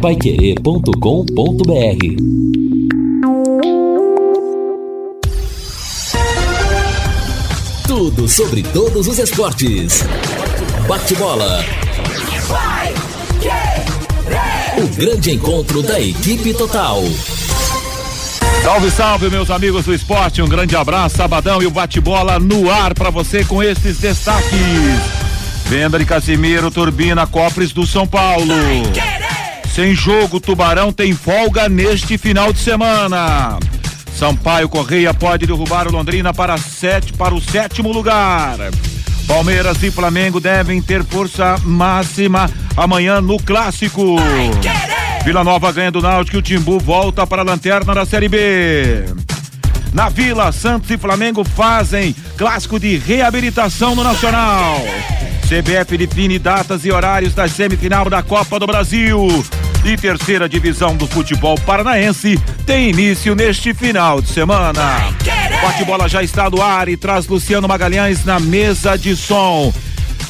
paiquerê.com.br Tudo sobre todos os esportes. Bate-bola. O grande encontro da equipe total. Salve, salve, meus amigos do esporte. Um grande abraço, sabadão e o bate-bola no ar para você com esses destaques. Venda de Casimiro, Turbina, Copres do São Paulo. Sem jogo, Tubarão tem folga neste final de semana. Sampaio Correia pode derrubar o Londrina para, sete, para o sétimo lugar. Palmeiras e Flamengo devem ter força máxima amanhã no clássico. Vila Nova ganha do Náutico e o Timbu volta para a lanterna da Série B. Na Vila, Santos e Flamengo fazem clássico de reabilitação no Nacional. CBF define datas e horários da semifinal da Copa do Brasil. E terceira divisão do futebol paranaense tem início neste final de semana. Bate-bola já está no ar e traz Luciano Magalhães na mesa de som.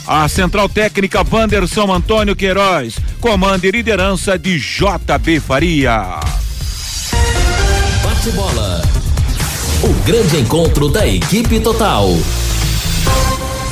A central técnica Wanderson Antônio Queiroz, comando e liderança de JB Faria. Bate-bola. O grande encontro da equipe total.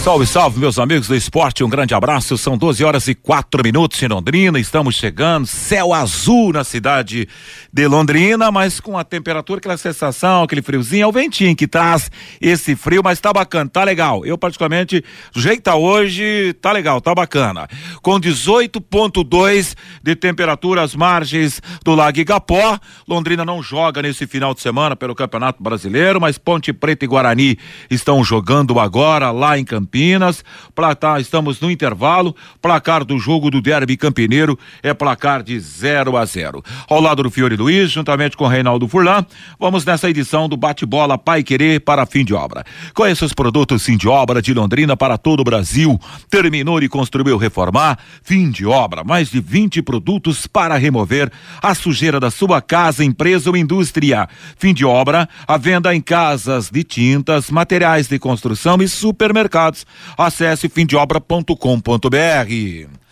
Salve, salve, meus amigos do esporte, um grande abraço. São 12 horas e quatro minutos em Londrina. Estamos chegando, céu azul na cidade de Londrina, mas com a temperatura, aquela sensação, aquele friozinho, é o ventinho que traz esse frio, mas tá bacana, tá legal. Eu, particularmente, do jeito tá hoje, tá legal, tá bacana. Com 18,2 de temperatura às margens do Lago Igapó. Londrina não joga nesse final de semana pelo Campeonato Brasileiro, mas Ponte Preta e Guarani estão jogando agora lá em Campinas. Campinas. Placar, estamos no intervalo. Placar do jogo do Derby Campineiro é placar de 0 a 0. Ao lado do Fiore Luiz, juntamente com Reinaldo Furlan, vamos nessa edição do Bate-Bola Pai Querer para fim de obra. Conheça os produtos fim de obra de Londrina para todo o Brasil. Terminou e construiu reformar. Fim de obra. Mais de 20 produtos para remover a sujeira da sua casa, empresa ou indústria. Fim de obra, a venda em casas de tintas, materiais de construção e supermercados. Acesse fimdeobra.com.br.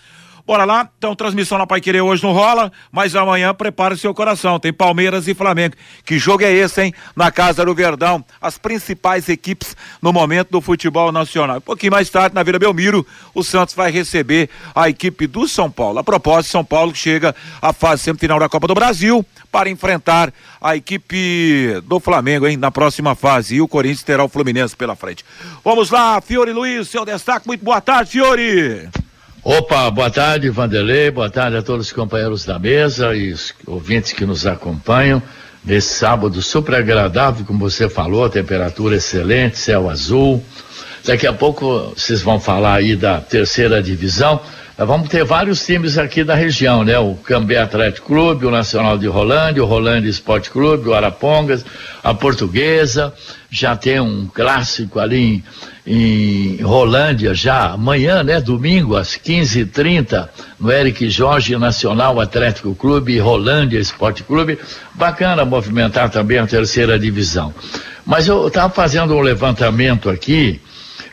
Bora lá, então transmissão na Pai Querer hoje não rola, mas amanhã prepare seu coração, tem Palmeiras e Flamengo. Que jogo é esse, hein? Na Casa do Verdão, as principais equipes no momento do futebol nacional. Um pouquinho mais tarde, na Vila Belmiro, o Santos vai receber a equipe do São Paulo. A propósito, São Paulo chega à fase semifinal da Copa do Brasil para enfrentar a equipe do Flamengo, hein? Na próxima fase. E o Corinthians terá o Fluminense pela frente. Vamos lá, Fiore Luiz, seu destaque. Muito boa tarde, Fiore. Opa, boa tarde, Vanderlei, boa tarde a todos os companheiros da mesa e os ouvintes que nos acompanham nesse sábado super agradável, como você falou, temperatura excelente, céu azul. Daqui a pouco vocês vão falar aí da terceira divisão. Nós vamos ter vários times aqui da região, né? O Cambé Atlético Clube, o Nacional de Rolândia, o Rolândia Esporte Clube, o Arapongas, a Portuguesa. Já tem um clássico ali em, em Rolândia, já amanhã, né? Domingo, às 15h30, no Eric Jorge Nacional Atlético Clube Rolândia Esporte Clube. Bacana movimentar também a terceira divisão. Mas eu estava fazendo um levantamento aqui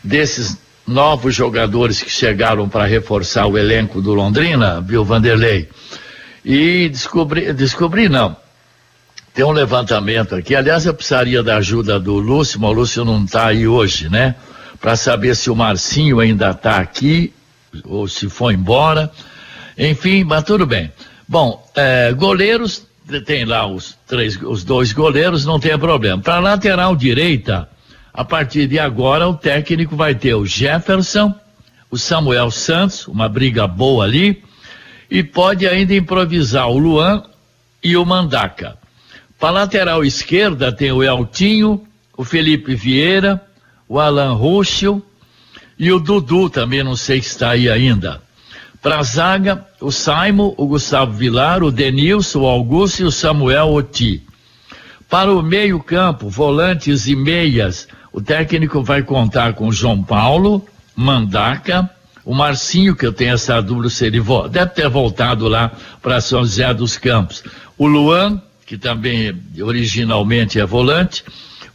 desses novos jogadores que chegaram para reforçar o elenco do Londrina, viu, Vanderlei? E descobri, descobri não. Tem um levantamento aqui. Aliás, eu precisaria da ajuda do Lúcio, mas o Lúcio não está aí hoje, né? Para saber se o Marcinho ainda está aqui ou se foi embora. Enfim, mas tudo bem. Bom, é, goleiros, tem lá os três, os dois goleiros, não tem problema. Para lateral direita, a partir de agora, o técnico vai ter o Jefferson, o Samuel Santos, uma briga boa ali, e pode ainda improvisar o Luan e o Mandaca. Para lateral esquerda tem o Eltinho, o Felipe Vieira, o Alan Ruschel e o Dudu também, não sei se está aí ainda. Para a zaga, o Saimo, o Gustavo Vilar, o Denilson, o Augusto e o Samuel Oti. Para o meio-campo, volantes e meias, o técnico vai contar com o João Paulo, Mandaca, o Marcinho, que eu tenho essa dúvida se ele deve ter voltado lá para São José dos Campos. O Luan, que também originalmente é volante,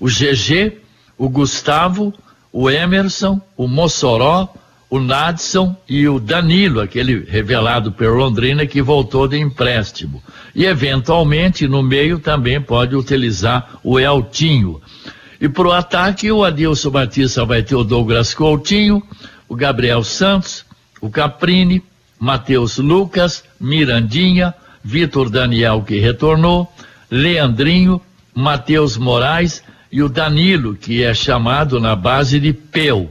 o GG, o Gustavo, o Emerson, o Mossoró, o Nadson e o Danilo, aquele revelado pelo Londrina que voltou de empréstimo. E eventualmente no meio também pode utilizar o Eltinho. E para o ataque, o Adilson Batista vai ter o Douglas Coutinho, o Gabriel Santos, o Caprini, Matheus Lucas, Mirandinha, Vitor Daniel que retornou, Leandrinho, Matheus Moraes e o Danilo, que é chamado na base de Peu.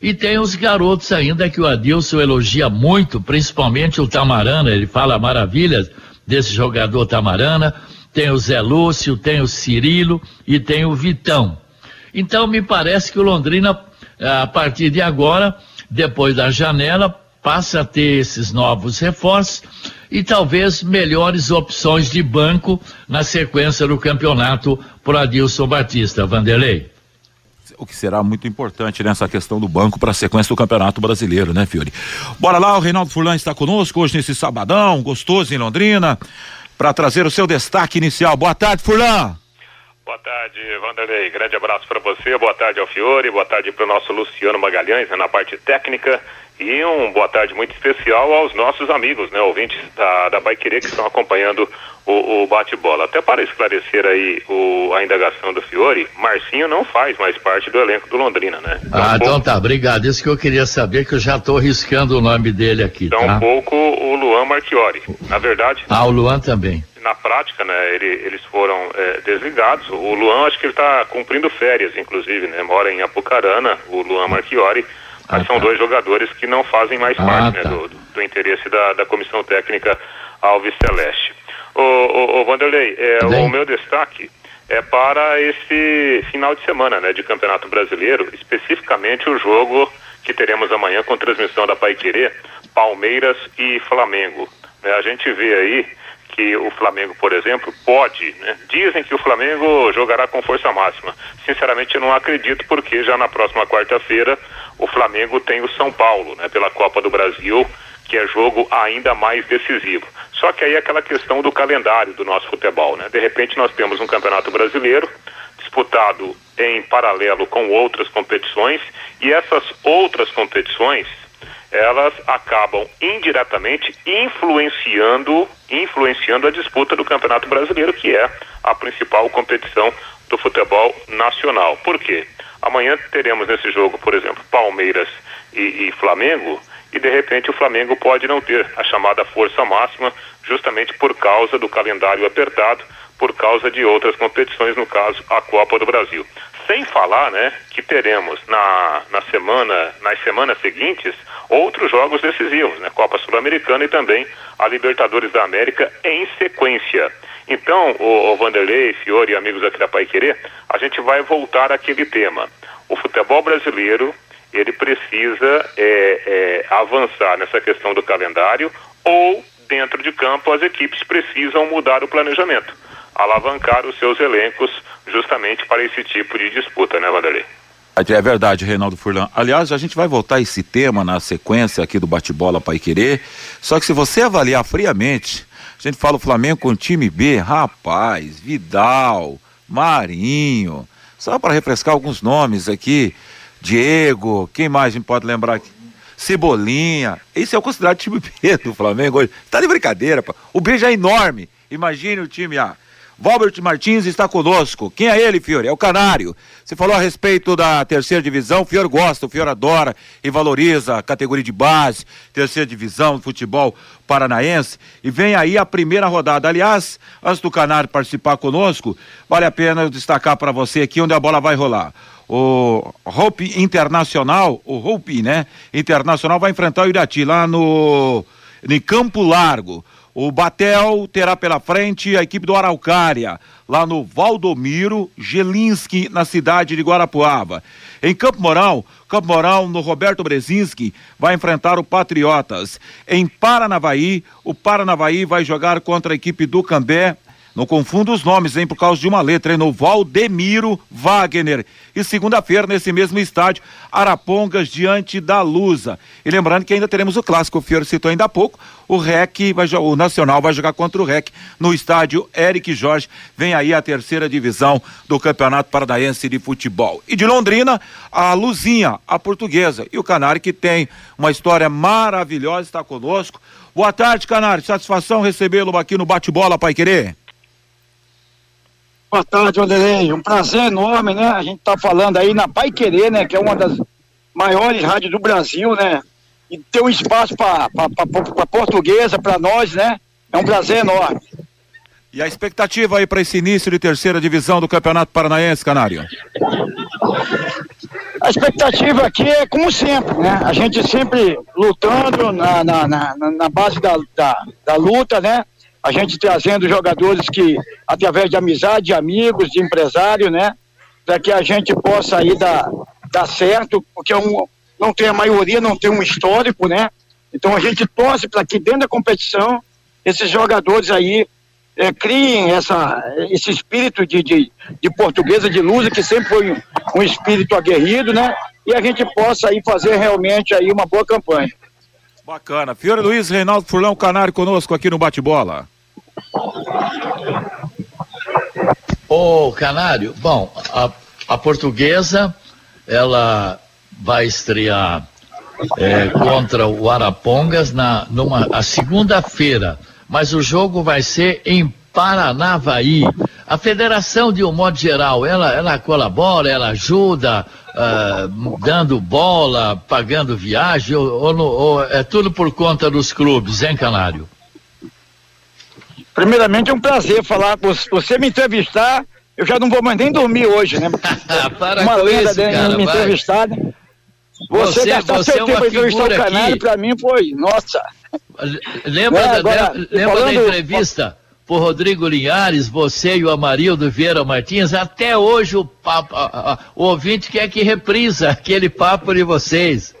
E tem os garotos ainda que o Adilson elogia muito, principalmente o Tamarana, ele fala maravilhas desse jogador Tamarana. Tem o Zé Lúcio, tem o Cirilo e tem o Vitão. Então me parece que o Londrina, a partir de agora, depois da janela, passa a ter esses novos reforços e talvez melhores opções de banco na sequência do campeonato por Adilson Batista. Vanderlei o que será muito importante nessa questão do banco para a sequência do Campeonato Brasileiro, né, Fiore? Bora lá, o Reinaldo Furlan está conosco hoje nesse sabadão, gostoso em Londrina, para trazer o seu destaque inicial. Boa tarde, Furlan. Boa tarde, Vanderlei. Grande abraço para você. Boa tarde ao Fiore. Boa tarde para o nosso Luciano Magalhães né, na parte técnica. E um boa tarde muito especial aos nossos amigos, né, ouvintes da, da Baiquerê que estão acompanhando o, o bate-bola. Até para esclarecer aí o, a indagação do Fiore, Marcinho não faz mais parte do elenco do Londrina, né? ah, então tá, obrigado. Isso que eu queria saber, que eu já estou riscando o nome dele aqui, tá? um pouco o Luan Marchiori, na verdade. Ah, o Luan também. Na prática, né, ele, eles foram é, desligados. O Luan, acho que ele está cumprindo férias, inclusive, né? Mora em Apucarana, o Luan Marchiori. Ah, mas são tá. dois jogadores que não fazem mais ah, parte né, tá. né, do, do, interesse da, da comissão técnica Alves Celeste. O, o Vanderlei, é, o meu destaque é para esse final de semana né, de Campeonato Brasileiro, especificamente o jogo que teremos amanhã com transmissão da Paiquerê, Palmeiras e Flamengo. É, a gente vê aí que o Flamengo, por exemplo, pode, né? dizem que o Flamengo jogará com força máxima. Sinceramente, eu não acredito, porque já na próxima quarta-feira o Flamengo tem o São Paulo, né, pela Copa do Brasil, que é jogo ainda mais decisivo. Só que aí é aquela questão do calendário do nosso futebol, né? De repente nós temos um campeonato brasileiro disputado em paralelo com outras competições e essas outras competições elas acabam indiretamente influenciando influenciando a disputa do Campeonato Brasileiro, que é a principal competição do futebol nacional. Por quê? Amanhã teremos nesse jogo, por exemplo, Palmeiras e, e Flamengo, e de repente o Flamengo pode não ter a chamada força máxima, justamente por causa do calendário apertado, por causa de outras competições, no caso a Copa do Brasil. Sem falar, né, que teremos na, na semana, nas semanas seguintes, outros jogos decisivos, né, Copa Sul-Americana e também a Libertadores da América em sequência. Então, o, o Vanderlei, Fiore e amigos aqui da Pai Querer, a gente vai voltar àquele tema. O futebol brasileiro ele precisa é, é, avançar nessa questão do calendário ou, dentro de campo, as equipes precisam mudar o planejamento, alavancar os seus elencos justamente para esse tipo de disputa, né, Vanderlei? É verdade, Reinaldo Furlan. Aliás, a gente vai voltar a esse tema na sequência aqui do bate-bola Pai Querer. Só que se você avaliar friamente, a gente fala o Flamengo com time B, rapaz, Vidal, Marinho, só para refrescar alguns nomes aqui. Diego, quem mais a gente pode lembrar aqui? Cebolinha. Esse é o considerado time B do Flamengo hoje. Tá de brincadeira, pô. O B já é enorme. Imagine o time A. Valbert Martins está conosco. Quem é ele, Fiore? É o Canário. Você falou a respeito da terceira divisão. O Fiore gosta, o Fiore adora e valoriza a categoria de base, terceira divisão do futebol paranaense. E vem aí a primeira rodada. Aliás, antes do Canário participar conosco, vale a pena eu destacar para você aqui onde a bola vai rolar o Hope Internacional, o Hope, né? Internacional vai enfrentar o Irati lá no em Campo Largo. O Batel terá pela frente a equipe do Araucária, lá no Valdomiro Gelinski, na cidade de Guarapuava. Em Campo Moral, Campo Moral, no Roberto Brezinski, vai enfrentar o Patriotas. Em Paranavaí, o Paranavaí vai jogar contra a equipe do Cambé, Não confunda os nomes, hein, por causa de uma letra, hein, no Valdemiro Wagner. E segunda-feira, nesse mesmo estádio, Arapongas diante da Lusa. E lembrando que ainda teremos o clássico, o Fiore citou ainda há pouco, o REC, vai, o Nacional vai jogar contra o REC no estádio Eric Jorge. Vem aí a terceira divisão do Campeonato Paranaense de Futebol. E de Londrina, a Luzinha, a portuguesa. E o Canário que tem uma história maravilhosa, está conosco. Boa tarde, Canário. Satisfação recebê-lo aqui no Bate-Bola, Pai Querer. Boa tarde, Wanderlei. Um prazer enorme, né? A gente tá falando aí na Pai Querer, né? Que é uma das maiores rádios do Brasil, né? E ter um espaço para portuguesa, para nós, né? É um prazer enorme. E a expectativa aí para esse início de terceira divisão do Campeonato Paranaense, Canário? A expectativa aqui é como sempre, né? A gente sempre lutando na, na, na, na base da, da, da luta, né? A gente trazendo jogadores que, através de amizade, de amigos, de empresário, né? Para que a gente possa aí dar, dar certo, porque é um, não tem a maioria, não tem um histórico, né? Então a gente torce para que dentro da competição esses jogadores aí é, criem essa, esse espírito de, de, de portuguesa de luz, que sempre foi um, um espírito aguerrido, né? E a gente possa aí fazer realmente aí uma boa campanha. Bacana. Fiore Luiz, Reinaldo Furlão Canário conosco aqui no Bate-Bola. Ô, Canário, bom, a, a portuguesa, ela vai estrear é, contra o Arapongas na numa a segunda-feira, mas o jogo vai ser em Paranavaí. A federação, de um modo geral, ela, ela colabora, ela ajuda, uh, dando bola, pagando viagem, ou, ou, ou, é tudo por conta dos clubes, hein, Canário? Primeiramente é um prazer falar, você me entrevistar, eu já não vou mais nem dormir hoje, né? Para uma lenda isso, cara, me entrevistar. Né? Você, você gastar você seu é tempo para entrevistar o canal, para mim foi, nossa. Lembra, é, agora, da, lembra falando, da entrevista? por Rodrigo Linhares, você e o Amarildo Vieira Martins, até hoje o, papo, a, a, o ouvinte quer que reprisa aquele papo de vocês.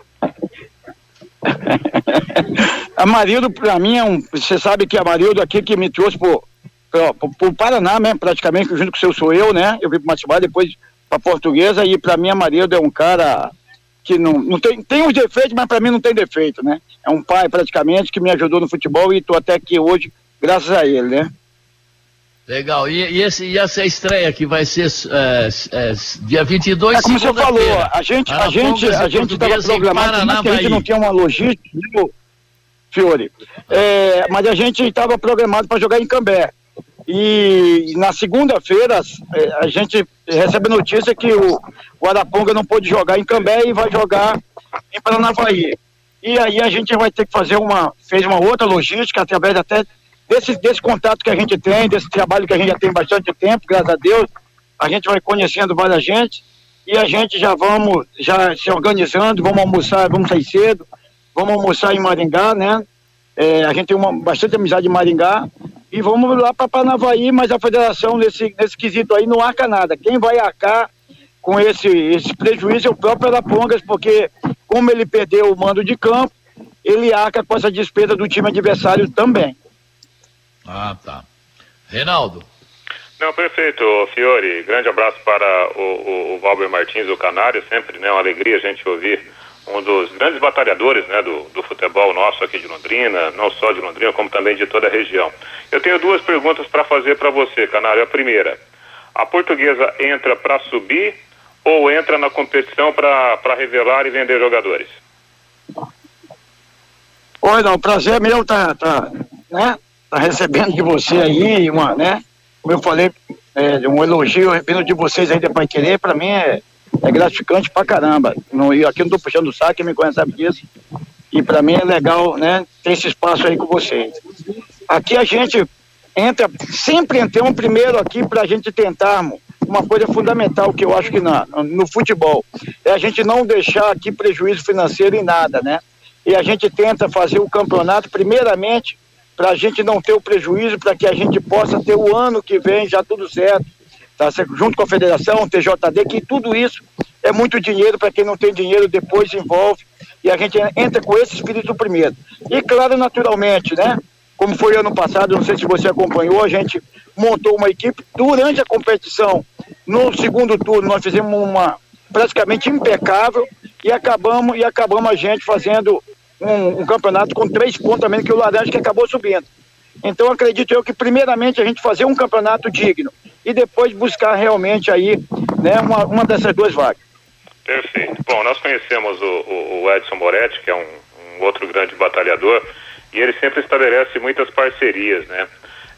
Amarildo, para mim, é um. Você sabe que Amarildo aqui que me trouxe pro, pro, pro Paraná mesmo, praticamente, junto com o seu sou eu, né? Eu vim para Matibá, depois para Portuguesa, e para mim, Amarildo é um cara que não, não tem, tem uns defeitos, mas para mim não tem defeito, né? É um pai praticamente que me ajudou no futebol e estou até aqui hoje, graças a ele, né? Legal. E, e, esse, e essa estreia que vai ser é, é, dia 22 É como você falou, a gente a gente a gente estava programado, mas a gente não tinha uma logística, Fiore. É, mas a gente estava programado para jogar em Cambé. E na segunda-feira é, a gente recebe notícia que o, o Araponga não pôde jogar em Cambé e vai jogar em Paranavaí. E aí a gente vai ter que fazer uma, fez uma outra logística através até desse, desse contato que a gente tem, desse trabalho que a gente já tem bastante tempo, graças a Deus, a gente vai conhecendo várias gente e a gente já vamos já se organizando, vamos almoçar, vamos sair cedo, vamos almoçar em Maringá, né? É, a gente tem uma, bastante amizade em Maringá e vamos lá para Panavaí, mas a federação nesse, nesse quesito aí não arca nada. Quem vai arcar com esse, esse prejuízo é o próprio Arapongas, porque como ele perdeu o mando de campo, ele arca com essa despesa do time adversário também. Ah, tá. Reinaldo. Não, perfeito, Fiore. Grande abraço para o, o, o Valber Martins, o Canário. Sempre né, uma alegria a gente ouvir um dos grandes batalhadores né, do, do futebol nosso aqui de Londrina, não só de Londrina, como também de toda a região. Eu tenho duas perguntas para fazer para você, Canário. A primeira, a portuguesa entra para subir ou entra na competição para revelar e vender jogadores? Oi, não, prazer meu tá, tá, né? tá recebendo de você aí, uma, né? Como eu falei, é, um elogio vindo de vocês aí de Pai Querer, para mim é, é gratificante pra caramba. Não, e aqui não tô puxando o saco, quem me conhece sabe disso. E para mim é legal, né? Ter esse espaço aí com vocês. Aqui a gente entra, sempre entramos primeiro aqui para a gente tentarmos uma coisa fundamental que eu acho que na, no futebol é a gente não deixar aqui prejuízo financeiro em nada, né? E a gente tenta fazer o campeonato primeiramente para a gente não ter o prejuízo, para que a gente possa ter o ano que vem já tudo certo, tá? junto com a federação, TJD, que tudo isso é muito dinheiro para quem não tem dinheiro, depois envolve, e a gente entra com esse espírito primeiro. E claro, naturalmente, né? como foi ano passado, não sei se você acompanhou, a gente montou uma equipe durante a competição. No segundo turno nós fizemos uma praticamente impecável e acabamos e acabamos a gente fazendo um, um campeonato com três pontos também que o Laranja que acabou subindo. Então acredito eu que primeiramente a gente fazer um campeonato digno e depois buscar realmente aí né, uma, uma dessas duas vagas. Perfeito. Bom, nós conhecemos o, o, o Edson Moretti, que é um, um, outro grande batalhador, e ele sempre estabelece muitas parcerias, né?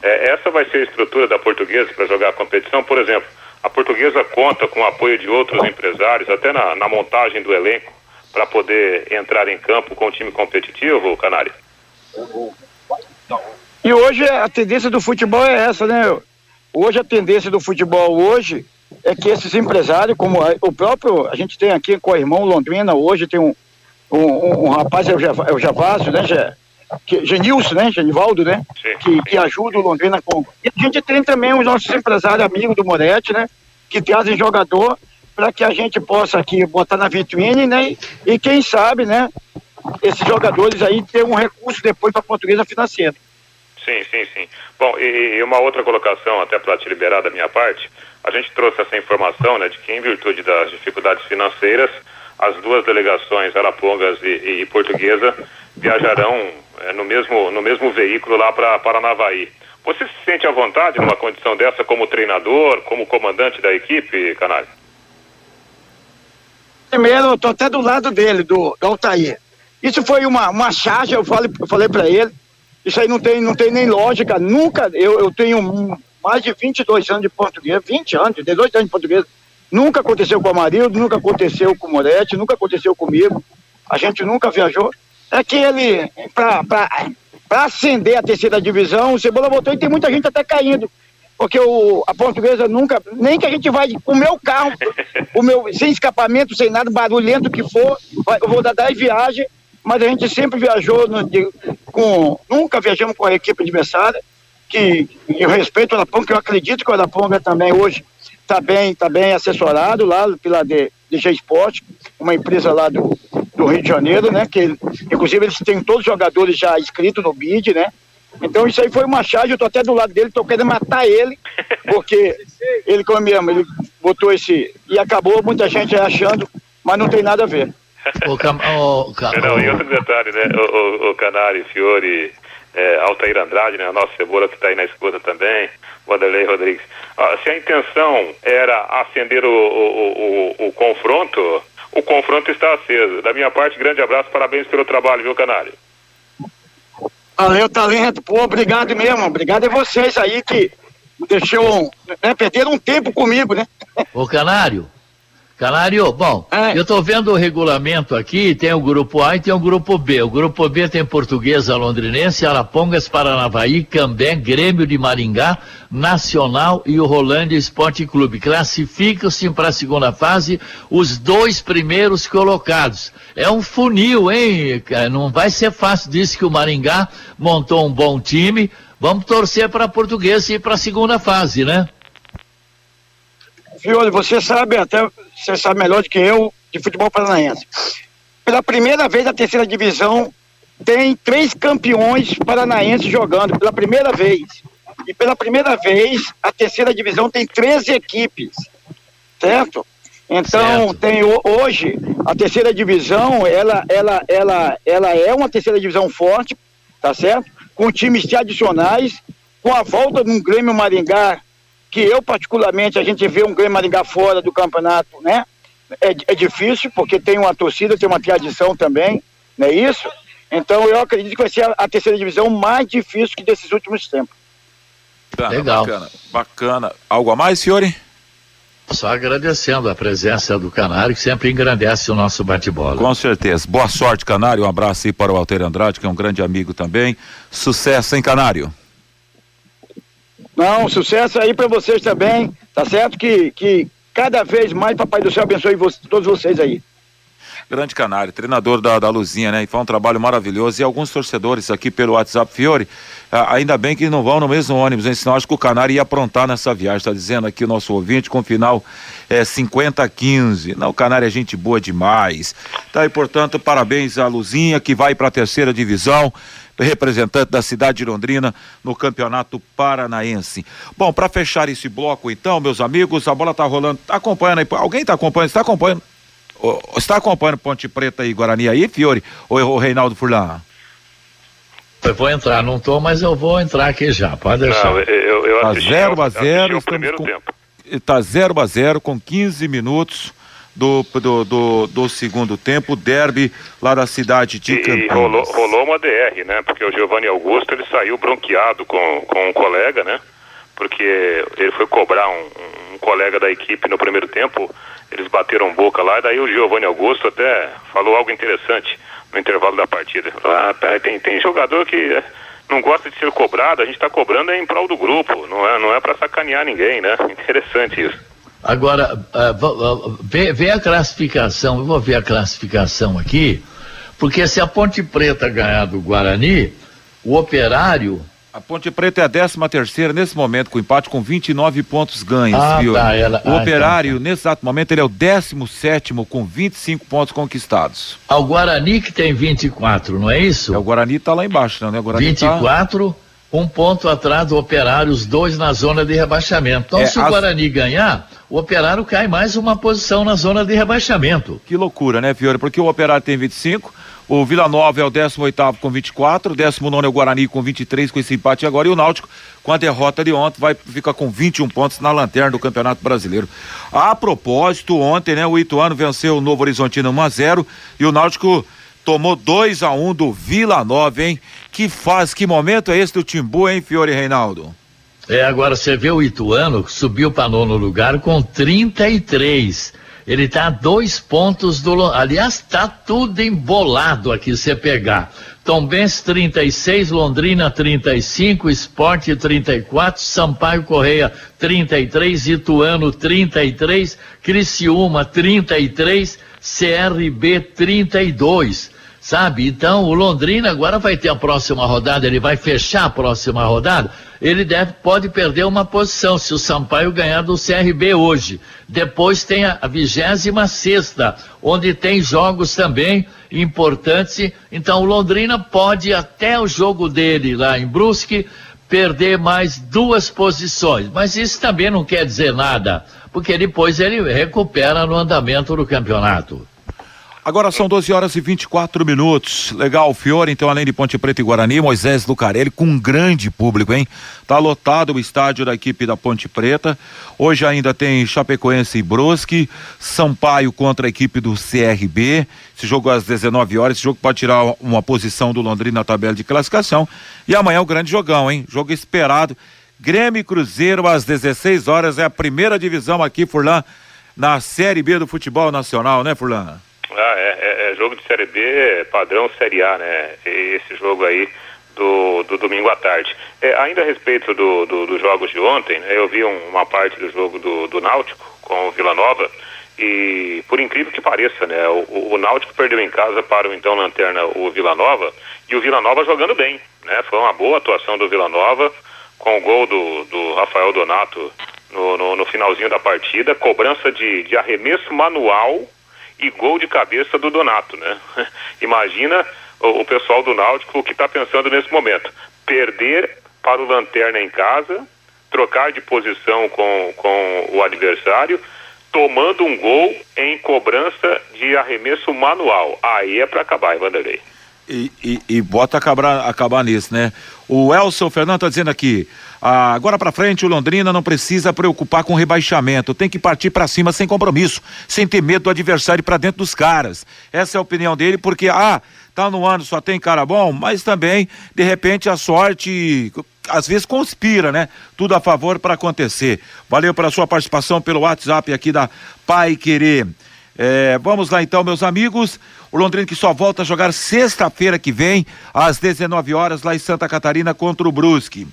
É, essa vai ser a estrutura da portuguesa para jogar a competição, por exemplo, a portuguesa conta com o apoio de outros empresários, até na, na montagem do elenco, para poder entrar em campo com o time competitivo, Canário? E hoje a tendência do futebol é essa, né? Hoje a tendência do futebol hoje é que esses empresários, como o próprio, a gente tem aqui com o irmão Londrina, hoje tem um, um, um rapaz, é o, é o Javásio, né, Gé? Que, Genilson, né, Genivaldo, né, que, que ajuda o Londrina com... E a gente tem também os nossos empresários amigos do Moretti, né, que trazem jogador para que a gente possa aqui botar na vitrine, né, e, e quem sabe, né, esses jogadores aí ter um recurso depois para a portuguesa financeira. Sim, sim, sim. Bom, e, e uma outra colocação, até para te liberar da minha parte, a gente trouxe essa informação, né, de que em virtude das dificuldades financeiras, as duas delegações, Arapongas e, e Portuguesa, viajarão é, no, mesmo, no mesmo veículo lá para Paranavaí. Você se sente à vontade numa condição dessa como treinador, como comandante da equipe, Canário? Primeiro, eu estou até do lado dele, do, do Altair. Isso foi uma, uma charge, eu falei, eu falei para ele. Isso aí não tem, não tem nem lógica. Nunca, eu, eu tenho mais de 22 anos de português, 20 anos, 18 anos de português. Nunca aconteceu com o Amarildo, nunca aconteceu com o Moretti, nunca aconteceu comigo. A gente nunca viajou. É que ele, para ascender a terceira divisão, o Cebola voltou e tem muita gente até caindo. Porque o, a portuguesa nunca, nem que a gente vai com o meu carro, o meu, sem escapamento, sem nada, barulhento que for, vai, eu vou dar 10 viagens, mas a gente sempre viajou no, de, com. Nunca viajamos com a equipe adversária que eu respeito o Araponga, que eu acredito que o Araponga também hoje está bem, tá bem assessorado lá pela DG Esporte, uma empresa lá do, do Rio de Janeiro, né? Que inclusive eles têm todos os jogadores já inscritos no BID, né? Então isso aí foi uma charge, eu tô até do lado dele, tô querendo matar ele, porque ele como mesmo, ele botou esse. E acabou muita gente achando, mas não tem nada a ver. O cam... o, cam... Não, e outro detalhe, né? O, o, o Canário, Fiore, é, Altair Andrade, né, a nossa cebola que está aí na escuta também, Vanderlei Rodrigues. Ah, se a intenção era acender o, o, o, o, confronto, o confronto está aceso. Da minha parte, grande abraço, parabéns pelo trabalho, viu, Canário? Valeu, talento. Pô, obrigado mesmo. Obrigado a vocês aí que deixou, né, perderam um tempo comigo, né? Ô, Canário, Canário, bom, é. eu estou vendo o regulamento aqui, tem o grupo A e tem o grupo B. O grupo B tem Portuguesa Londrinense, Arapongas, Paranavaí, Cambé, Grêmio de Maringá, Nacional e o Rolândia Esporte Clube. Classificam-se para a segunda fase os dois primeiros colocados. É um funil, hein? Não vai ser fácil. Disse que o Maringá montou um bom time. Vamos torcer para a Portuguesa ir para a segunda fase, né? Fiore, você sabe até, você sabe melhor do que eu, de futebol paranaense. Pela primeira vez a terceira divisão tem três campeões paranaenses jogando, pela primeira vez. E pela primeira vez a terceira divisão tem 13 equipes, certo? Então certo. tem hoje a terceira divisão, ela, ela, ela, ela é uma terceira divisão forte, tá certo? Com times adicionais, com a volta de um Grêmio Maringá que eu particularmente, a gente vê um Grêmio Maringá fora do campeonato, né? É, é difícil, porque tem uma torcida, tem uma tradição também, não é isso? Então eu acredito que vai ser a, a terceira divisão mais difícil que desses últimos tempos. Bacana, Legal. Bacana, bacana. Algo a mais, senhor? Só agradecendo a presença do Canário, que sempre engrandece o nosso bate-bola. Com certeza. Boa sorte, Canário. Um abraço aí para o Alter Andrade, que é um grande amigo também. Sucesso, hein, Canário? Não, sucesso aí para vocês também, tá certo? Que, que cada vez mais Papai do Céu abençoe todos vocês aí. Grande Canário, treinador da, da Luzinha, né? E faz um trabalho maravilhoso. E alguns torcedores aqui pelo WhatsApp, Fiore, ainda bem que não vão no mesmo ônibus, hein? Senão acho que o Canário ia aprontar nessa viagem. Está dizendo aqui o nosso ouvinte com final é 50-15. Não, o Canário é gente boa demais. Tá, e portanto, parabéns à Luzinha que vai para a terceira divisão representante da cidade de Londrina no Campeonato Paranaense. Bom, para fechar esse bloco então, meus amigos, a bola tá rolando, tá acompanhando aí, alguém tá acompanhando, está acompanhando? Está acompanhando Ponte Preta e Guarani aí, Fiore? Ou o Reinaldo Furlan? Eu vou entrar, não tô, mas eu vou entrar aqui já, pode deixar. Não, eu, eu tá 0 a 0 primeiro com, tempo. Tá 0 a 0 com 15 minutos do, do, do, do, segundo tempo, derby lá da cidade de Campinas. E rolou, rolou uma DR, né? Porque o Giovanni Augusto ele saiu bronqueado com, com um colega, né? Porque ele foi cobrar um, um colega da equipe no primeiro tempo, eles bateram boca lá, e daí o Giovanni Augusto até falou algo interessante no intervalo da partida. Ah, tem, tem jogador que é, não gosta de ser cobrado, a gente está cobrando é em prol do grupo, não é, não é para sacanear ninguém, né? Interessante isso. Agora, vê, vê, a classificação, eu vou ver a classificação aqui, porque se a Ponte Preta ganhar do Guarani, o operário. A Ponte Preta é a 13 terceira nesse momento, com empate com 29 pontos ganhos, ah, viu? Tá, ela, o ah, operário, então, tá. nesse exato momento, ele é o 17 com 25 pontos conquistados. Ao ah, Guarani que tem 24, não é isso? É, o Guarani está lá embaixo, não né? O Guarani 24. Tá um ponto atrás do Operário, os dois na zona de rebaixamento. Então, é, se o as... Guarani ganhar, o Operário cai mais uma posição na zona de rebaixamento. Que loucura, né, Fiore? Porque o Operário tem 25, o Vila Nova é o 18 com 24, o 19 é o Guarani com 23 com esse empate agora e o Náutico com a derrota de ontem vai ficar com 21 pontos na lanterna do Campeonato Brasileiro. A propósito, ontem, né, o Ituano venceu o Novo Horizontino 1 a 0 e o Náutico tomou 2 a 1 um do Vila Nova, hein? Que faz, que momento é esse do Timbu, hein, Fiore Reinaldo? É, agora você vê o Ituano, subiu para nono lugar com 33. Ele tá a dois pontos do. Aliás, tá tudo embolado aqui, você pegar. Tombense 36, Londrina 35, Esporte 34, Sampaio Correia 33, Ituano 33, Criciúma 33, CRB 32 sabe? Então o Londrina agora vai ter a próxima rodada, ele vai fechar a próxima rodada, ele deve, pode perder uma posição se o Sampaio ganhar do CRB hoje. Depois tem a vigésima sexta, onde tem jogos também importantes. Então o Londrina pode até o jogo dele lá em Brusque perder mais duas posições, mas isso também não quer dizer nada, porque depois ele recupera no andamento do campeonato. Agora são 12 horas e 24 minutos. Legal, Fiore, então, além de Ponte Preta e Guarani, Moisés Lucarelli, com um grande público, hein? Tá lotado o estádio da equipe da Ponte Preta. Hoje ainda tem Chapecoense e Brusque, Sampaio contra a equipe do CRB. Esse jogo às 19 horas. Esse jogo pode tirar uma posição do Londrina na tabela de classificação. E amanhã o grande jogão, hein? Jogo esperado. Grêmio Cruzeiro às 16 horas. É a primeira divisão aqui, Furlan, na Série B do futebol nacional, né, Furlan? Ah, é, é, é, jogo de Série B padrão Série A, né? Esse jogo aí do, do domingo à tarde. É, ainda a respeito do, do, dos jogos de ontem, né, eu vi um, uma parte do jogo do, do Náutico com o Vila Nova e por incrível que pareça, né? O, o Náutico perdeu em casa para o então lanterna o Vila Nova e o Vila Nova jogando bem, né? Foi uma boa atuação do Vila Nova com o gol do, do Rafael Donato no, no, no finalzinho da partida, cobrança de, de arremesso manual e gol de cabeça do Donato, né? Imagina o, o pessoal do Náutico que está pensando nesse momento. Perder para o Lanterna em casa, trocar de posição com, com o adversário, tomando um gol em cobrança de arremesso manual. Aí é para acabar, Vanderlei. E, e, e, bota acabar, acabar nisso, né? O Elson Fernando está dizendo aqui, ah, agora para frente o Londrina não precisa preocupar com rebaixamento, tem que partir para cima sem compromisso, sem ter medo do adversário para dentro dos caras. Essa é a opinião dele, porque ah, tá no ano só tem cara bom, mas também de repente a sorte às vezes conspira, né? Tudo a favor para acontecer. Valeu pela sua participação pelo WhatsApp aqui da Pai Querer. É, vamos lá então, meus amigos. O Londrina que só volta a jogar sexta-feira que vem, às 19 horas, lá em Santa Catarina, contra o Brusque.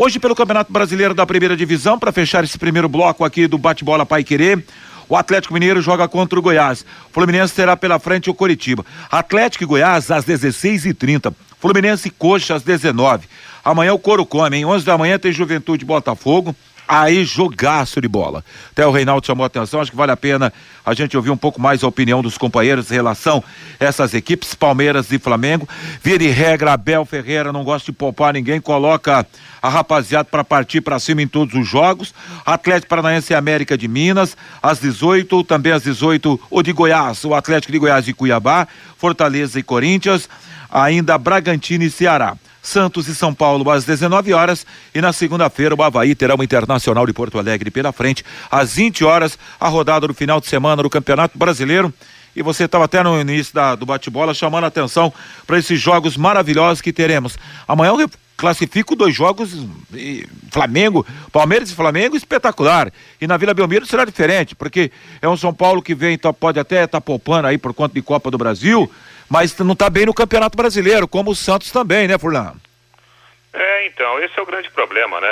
Hoje, pelo Campeonato Brasileiro da Primeira Divisão, para fechar esse primeiro bloco aqui do bate-bola Pai Querer, o Atlético Mineiro joga contra o Goiás. O Fluminense terá pela frente o Coritiba. Atlético e Goiás às 16h30. Fluminense e Coxa às 19 Amanhã o Coro come, hein? 11 da manhã tem Juventude Botafogo. Aí, jogaço de bola. Até o Reinaldo chamou a atenção, acho que vale a pena a gente ouvir um pouco mais a opinião dos companheiros em relação a essas equipes, Palmeiras e Flamengo. Vira de regra, Abel Ferreira não gosta de poupar ninguém, coloca a rapaziada para partir para cima em todos os jogos. Atlético Paranaense e América de Minas, às 18, também às 18, o de Goiás, o Atlético de Goiás e Cuiabá, Fortaleza e Corinthians, ainda Bragantino e Ceará. Santos e São Paulo às 19 horas e na segunda-feira o Havaí terá o Internacional de Porto Alegre pela frente às 20 horas a rodada do final de semana do Campeonato Brasileiro e você estava até no início da, do bate-bola chamando a atenção para esses jogos maravilhosos que teremos. Amanhã eu classifico dois jogos Flamengo, Palmeiras e Flamengo espetacular. E na Vila Belmiro será diferente, porque é um São Paulo que vem, então pode até estar tá poupando aí por conta de Copa do Brasil, mas não está bem no Campeonato Brasileiro, como o Santos também, né, Furlan? É, então, esse é o grande problema, né?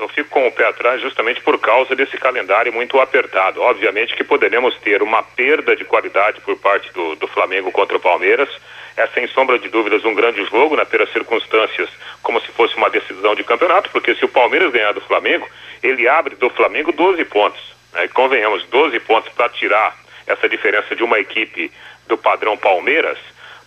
Eu fico com o pé atrás justamente por causa desse calendário muito apertado. Obviamente que poderemos ter uma perda de qualidade por parte do, do Flamengo contra o Palmeiras. É sem sombra de dúvidas um grande jogo, né, pelas circunstâncias, como se fosse uma decisão de campeonato, porque se o Palmeiras ganhar do Flamengo, ele abre do Flamengo 12 pontos. Né? Convenhamos, 12 pontos para tirar essa diferença de uma equipe do padrão Palmeiras,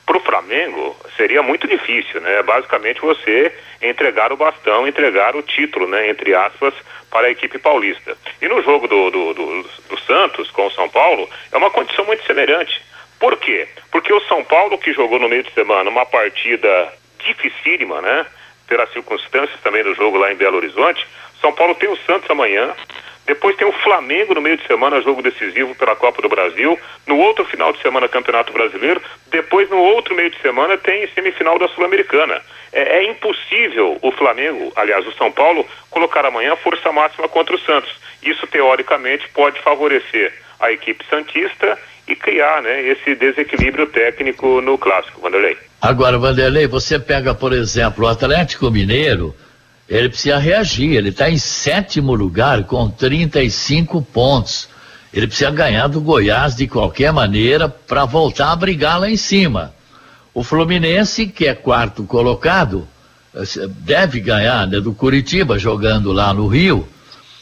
para o Flamengo seria muito difícil, né? Basicamente você entregar o bastão, entregar o título, né? Entre aspas, para a equipe paulista. E no jogo do, do, do, do Santos com o São Paulo é uma condição muito semelhante. Por quê? Porque o São Paulo que jogou no meio de semana uma partida dificílima, né? Pelas circunstâncias também do jogo lá em Belo Horizonte, São Paulo tem o Santos amanhã, depois tem o Flamengo no meio de semana, jogo decisivo pela Copa do Brasil. No outro final de semana, Campeonato Brasileiro. Depois, no outro meio de semana, tem semifinal da Sul-Americana. É, é, impossível o Flamengo, aliás, o São Paulo, colocar amanhã força máxima contra o Santos. Isso, teoricamente, pode favorecer a equipe Santista e criar né, esse desequilíbrio técnico no clássico, Vanderlei. Agora, Vanderlei, você pega, por exemplo, o Atlético Mineiro ele precisa reagir. Ele está em sétimo lugar com 35 pontos. Ele precisa ganhar do Goiás de qualquer maneira para voltar a brigar lá em cima. O Fluminense, que é quarto colocado, deve ganhar né, do Curitiba jogando lá no Rio.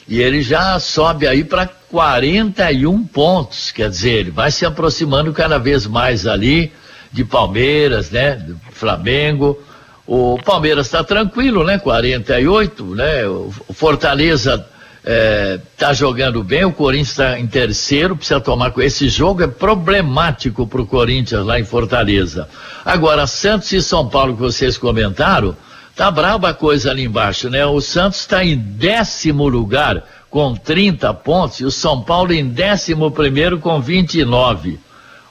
E ele já sobe aí para 41 pontos. Quer dizer, ele vai se aproximando cada vez mais ali de Palmeiras, né? Flamengo. O Palmeiras está tranquilo, né? 48, né? O Fortaleza está é, jogando bem, o Corinthians está em terceiro, precisa tomar com esse jogo é problemático para o Corinthians lá em Fortaleza. Agora, Santos e São Paulo que vocês comentaram, tá braba a coisa ali embaixo, né? O Santos está em décimo lugar com 30 pontos e o São Paulo em décimo primeiro com 29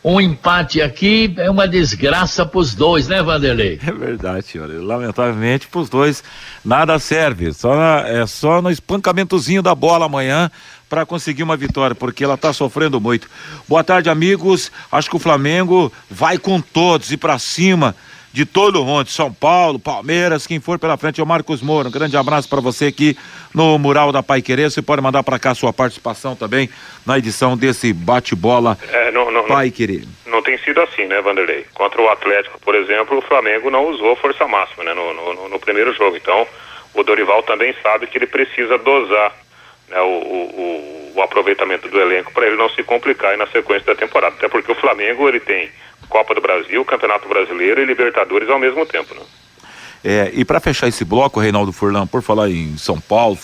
um empate aqui é uma desgraça para os dois, né, Vanderlei? É verdade, senhor. Lamentavelmente, para os dois, nada serve. Só na, é só no espancamentozinho da bola amanhã para conseguir uma vitória, porque ela está sofrendo muito. Boa tarde, amigos. Acho que o Flamengo vai com todos e para cima de todo o mundo, São Paulo, Palmeiras, quem for pela frente é o Marcos Moura. Um grande abraço para você aqui no Mural da Pai Querer. Você pode mandar para cá sua participação também na edição desse bate-bola é, não, não, Pai Querer. Não tem sido assim, né, Vanderlei? Contra o Atlético, por exemplo, o Flamengo não usou força máxima, né, no, no, no primeiro jogo. Então, o Dorival também sabe que ele precisa dosar né, o, o, o aproveitamento do elenco para ele não se complicar aí na sequência da temporada. Até porque o Flamengo ele tem Copa do Brasil, Campeonato Brasileiro e Libertadores ao mesmo tempo, né? É, e para fechar esse bloco, Reinaldo Furlan, por falar em São Paulo,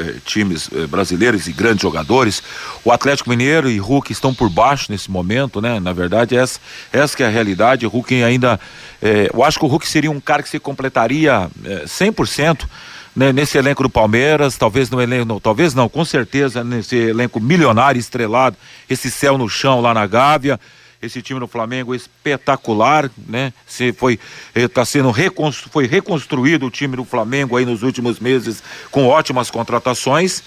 é, times é, brasileiros e grandes jogadores, o Atlético Mineiro e Hulk estão por baixo nesse momento, né? Na verdade, essa, essa é a realidade. Hulk ainda. É, eu acho que o Hulk seria um cara que se completaria é, 100%. Né, nesse elenco do Palmeiras, talvez no elenco, não, talvez não, com certeza nesse elenco milionário estrelado, esse céu no chão lá na Gávea, esse time do Flamengo espetacular, né? Se foi está eh, sendo reconstru, foi reconstruído o time do Flamengo aí nos últimos meses com ótimas contratações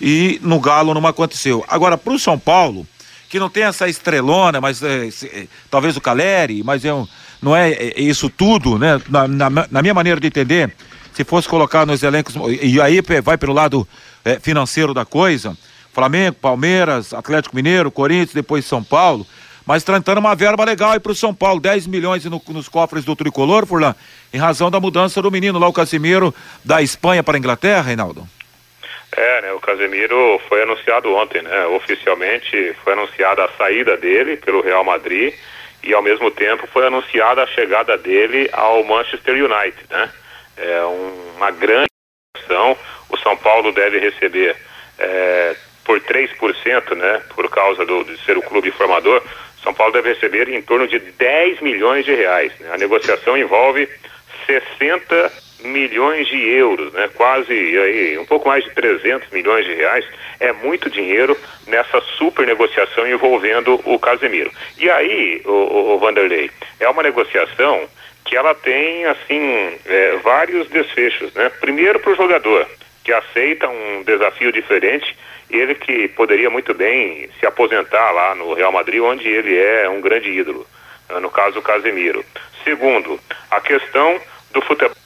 e no Galo não aconteceu. Agora para o São Paulo, que não tem essa estrelona, mas é, se, talvez o Caleri, mas é um, não é, é, isso tudo, né? Na, na, na, minha maneira de entender, se fosse colocar nos elencos e aí vai pelo lado é, financeiro da coisa, Flamengo, Palmeiras, Atlético Mineiro, Corinthians, depois São Paulo mas está entrando uma verba legal aí para o São Paulo, 10 milhões no, nos cofres do tricolor, Furlan, em razão da mudança do menino lá, o Casimiro, da Espanha para a Inglaterra, Reinaldo. É, né, o Casemiro foi anunciado ontem, né? Oficialmente foi anunciada a saída dele pelo Real Madrid e ao mesmo tempo foi anunciada a chegada dele ao Manchester United, né? É uma grande ação. O São Paulo deve receber é, por 3%, né? Por causa do, de ser o clube formador, São Paulo deve receber em torno de 10 milhões de reais. Né? A negociação envolve 60 milhões de euros, né? quase aí, um pouco mais de 300 milhões de reais, é muito dinheiro nessa super negociação envolvendo o Casemiro. E aí, o, o Vanderlei, é uma negociação que ela tem assim é, vários desfechos, né? Primeiro para o jogador que aceita um desafio diferente, ele que poderia muito bem se aposentar lá no Real Madrid, onde ele é um grande ídolo, no caso o Casemiro. Segundo, a questão do futebol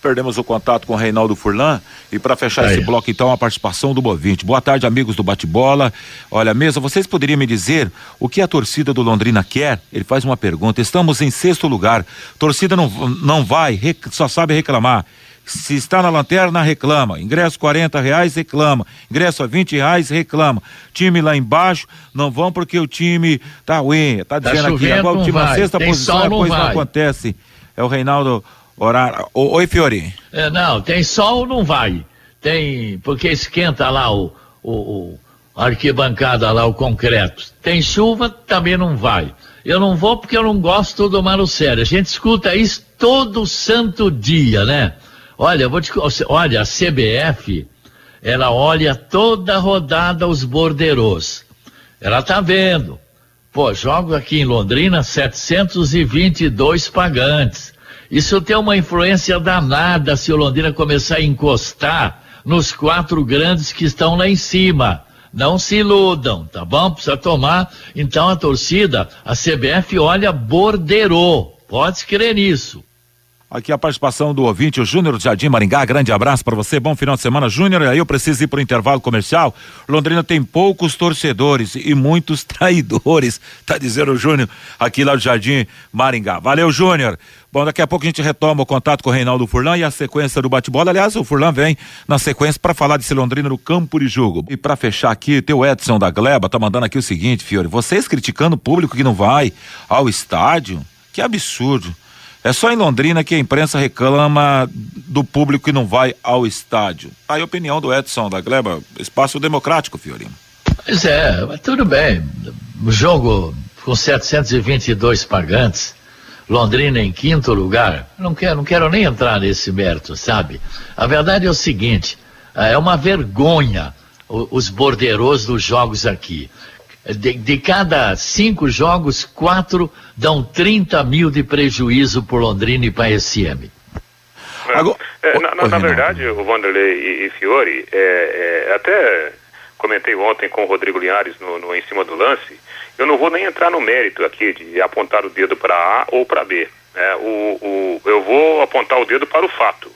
Perdemos o contato com o Reinaldo Furlan e para fechar Aí. esse bloco então a participação do Bovinte. Boa tarde, amigos do Bate-Bola. Olha, mesa, vocês poderiam me dizer o que a torcida do Londrina quer? Ele faz uma pergunta. Estamos em sexto lugar. Torcida não não vai, só sabe reclamar. Se está na lanterna, reclama. Ingresso 40 reais, reclama. Ingresso a 20 reais, reclama. Time lá embaixo, não vão porque o time tá ruim. Tá, tá dizendo aqui, agora o time na sexta Tem posição, depois não, não acontece. É o Reinaldo Horário. Oi, Fiori. É, não, tem sol, não vai. Tem, porque esquenta lá o, o, o arquibancada lá, o concreto. Tem chuva, também não vai. Eu não vou porque eu não gosto do Marucério. A gente escuta isso todo santo dia, né? Olha, vou te, olha, a CBF, ela olha toda rodada os borderos. Ela tá vendo. Pô, jogo aqui em Londrina 722 pagantes. Isso tem uma influência danada se o Londrina começar a encostar nos quatro grandes que estão lá em cima. Não se iludam, tá bom? Precisa tomar. Então a torcida, a CBF olha borderou. Pode crer nisso. Aqui a participação do ouvinte, o Júnior de Jardim Maringá. Grande abraço para você, bom final de semana, Júnior. Aí eu preciso ir para o intervalo comercial. Londrina tem poucos torcedores e muitos traidores, tá dizendo o Júnior aqui lá do Jardim Maringá. Valeu, Júnior. Bom, daqui a pouco a gente retoma o contato com o Reinaldo Furlan e a sequência do bate-bola. Aliás, o Furlan vem na sequência para falar de Londrina no campo de jogo. E para fechar aqui, teu Edson da Gleba tá mandando aqui o seguinte, Fiore, vocês criticando o público que não vai ao estádio? Que absurdo. É só em Londrina que a imprensa reclama do público que não vai ao estádio. Aí a opinião do Edson da Gleba, espaço democrático, Fiorino. Pois é, mas tudo bem. O jogo com 722 pagantes, Londrina em quinto lugar, não quero, não quero nem entrar nesse mérito, sabe? A verdade é o seguinte, é uma vergonha os borderos dos jogos aqui de, de, cada cinco jogos, quatro dão 30 mil de prejuízo por Londrina e para SM. É, é, na, na, na, verdade, o Vanderlei e, e Fiore, é, é, até comentei ontem com o Rodrigo Linhares no, no, em cima do lance, eu não vou nem entrar no mérito aqui de apontar o dedo para A ou para B. Né? O, o, eu vou apontar o dedo para o fato.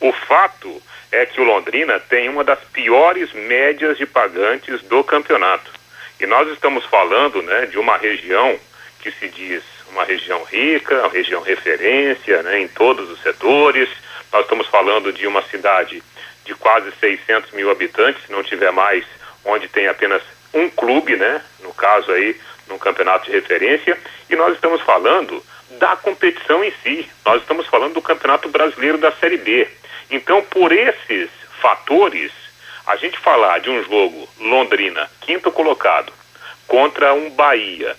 O fato é que o Londrina tem uma das piores médias de pagantes do campeonato. E nós estamos falando né, de uma região que se diz uma região rica, uma região referência né, em todos os setores. Nós estamos falando de uma cidade de quase 600 mil habitantes, se não tiver mais, onde tem apenas um clube, né? No caso aí, num campeonato de referência. E nós estamos falando da competição em si. Nós estamos falando do Campeonato Brasileiro da Série B. Então, por esses fatores, a gente falar de um jogo Londrina, quinto colocado, contra um Bahia,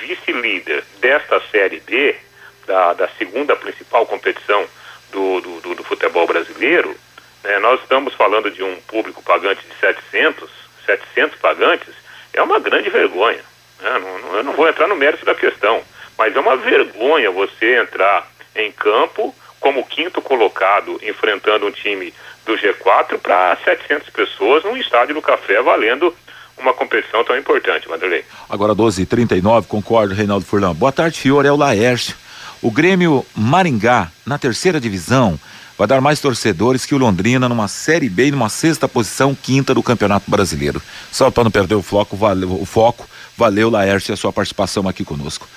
vice-líder desta Série B, da, da, segunda principal competição do, do, do, do futebol brasileiro, né, nós estamos falando de um público pagante de 700, 700 pagantes, é uma grande vergonha. Né? Não, não, eu não vou entrar no mérito da questão, mas é uma vergonha você entrar em campo como quinto colocado, enfrentando um time do G4 para 700 pessoas num estádio do Café valendo uma competição tão importante, Vanderlei. Agora 12h39, concordo, Reinaldo Furlan. Boa tarde, Fiore, é o Laércio. O Grêmio Maringá, na terceira divisão, vai dar mais torcedores que o Londrina numa Série B e numa sexta posição, quinta do Campeonato Brasileiro. Só para não perder o foco, valeu, o foco, valeu Laércio a sua participação aqui conosco.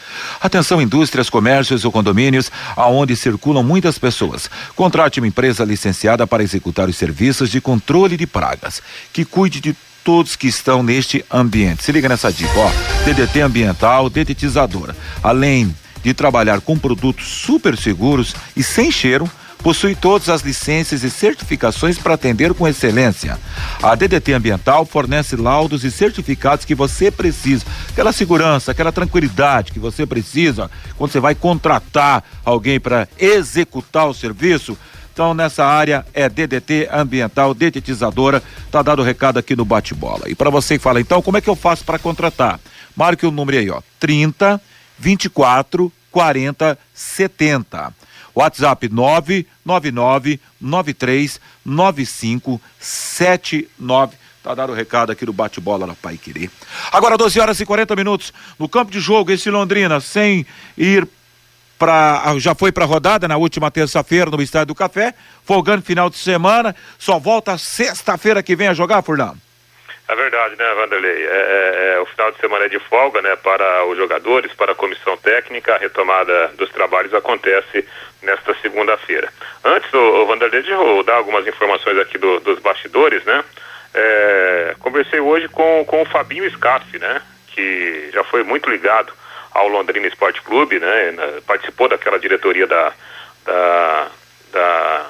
Atenção indústrias, comércios ou condomínios, aonde circulam muitas pessoas. Contrate uma empresa licenciada para executar os serviços de controle de pragas, que cuide de todos que estão neste ambiente. Se liga nessa dica, ó. DDT ambiental, detetizadora. Além de trabalhar com produtos super seguros e sem cheiro, possui todas as licenças e certificações para atender com excelência. A DDT Ambiental fornece laudos e certificados que você precisa, aquela segurança, aquela tranquilidade que você precisa quando você vai contratar alguém para executar o serviço. Então, nessa área é DDT ambiental, detetizadora. Tá dado o recado aqui no bate-bola. E para você que fala, então, como é que eu faço para contratar? Marque o número aí, ó. 30 24 40 70. WhatsApp 999 93 95 79. Tá dando o recado aqui do bate-bola da Pai Querer. Agora 12 horas e 40 minutos no campo de jogo esse Londrina sem ir para já foi para rodada na última terça-feira no Estádio do Café, folgando final de semana, só volta sexta-feira que vem a jogar, Fernando. É verdade, né, Vanderlei? É, é, é, o final de semana é de folga, né, para os jogadores, para a comissão técnica. A retomada dos trabalhos acontece nesta segunda-feira. Antes, o, Vanderlei, de eu dar algumas informações aqui do, dos bastidores, né? É, conversei hoje com, com o Fabinho Scaff, né? Que já foi muito ligado ao Londrina Esporte Clube, né? Participou daquela diretoria da, da, da,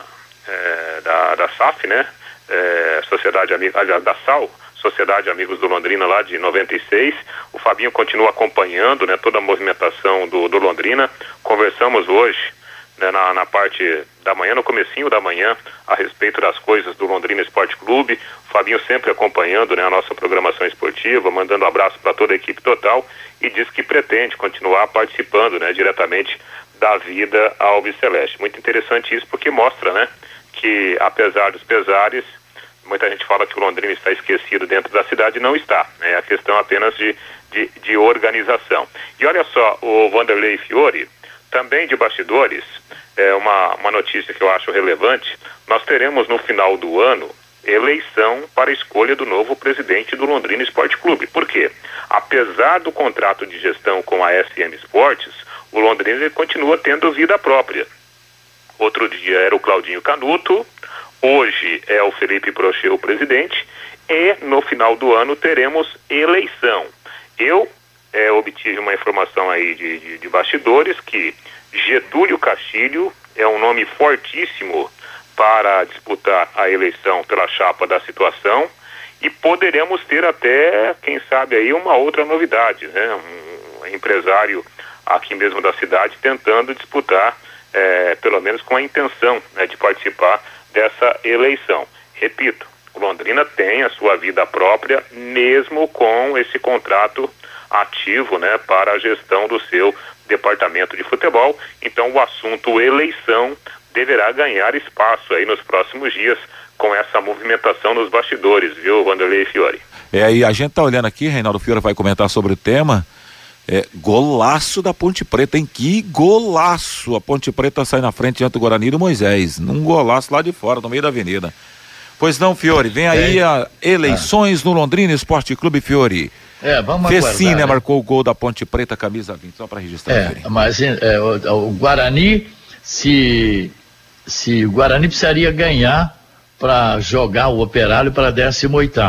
é, da, da SAF, né? É, Sociedade Amiga, aliás, da SAL, Sociedade Amigos do Londrina lá de 96. O Fabinho continua acompanhando né, toda a movimentação do, do Londrina. Conversamos hoje né, na, na, parte da manhã, no comecinho da manhã, a respeito das coisas do Londrina Esporte Clube. O Fabinho sempre acompanhando né, a nossa programação esportiva, mandando um abraço para toda a equipe total e diz que pretende continuar participando né, diretamente da vida Alves Celeste. Muito interessante isso porque mostra né, que, apesar dos pesares, muita gente fala que o Londrina está esquecido dentro da cidade, não está. É né? a questão apenas de, de, de, organização. E olha só, o Vanderlei Fiore, também de bastidores, é uma, uma notícia que eu acho relevante. Nós teremos no final do ano eleição para a escolha do novo presidente do Londrina Esporte Clube. Por quê? Apesar do contrato de gestão com a SM Esportes, o Londrina continua tendo vida própria. Outro dia era o Claudinho Canuto, Hoje é o Felipe Prochê o presidente e no final do ano teremos eleição. Eu é, obtive uma informação aí de, de, de bastidores que Getúlio Castilho é um nome fortíssimo para disputar a eleição pela chapa da situação e poderemos ter até, quem sabe aí, uma outra novidade, né? Um empresário aqui mesmo da cidade tentando disputar, é, pelo menos com a intenção né, de participar dessa eleição. Repito, Londrina tem a sua vida própria, mesmo com esse contrato ativo né, para a gestão do seu departamento de futebol. Então, o assunto eleição deverá ganhar espaço aí nos próximos dias com essa movimentação nos bastidores, viu, Vanderlei Fiore? É, aí a gente tá olhando aqui, Reinaldo Fiore vai comentar sobre o tema. É, golaço da Ponte Preta, hein? Que golaço! A Ponte Preta sai na frente diante do Guarani do Moisés. Num golaço lá de fora, no meio da avenida. Pois não, Fiore, vem aí é. a eleições no Londrina Esporte Clube Fiore. É, vamos Fecina né, né? marcou o gol da Ponte Preta, camisa 20, só para registrar. É, mas é, o, o, Guarani, se, se o Guarani precisaria ganhar para jogar o Operário para 18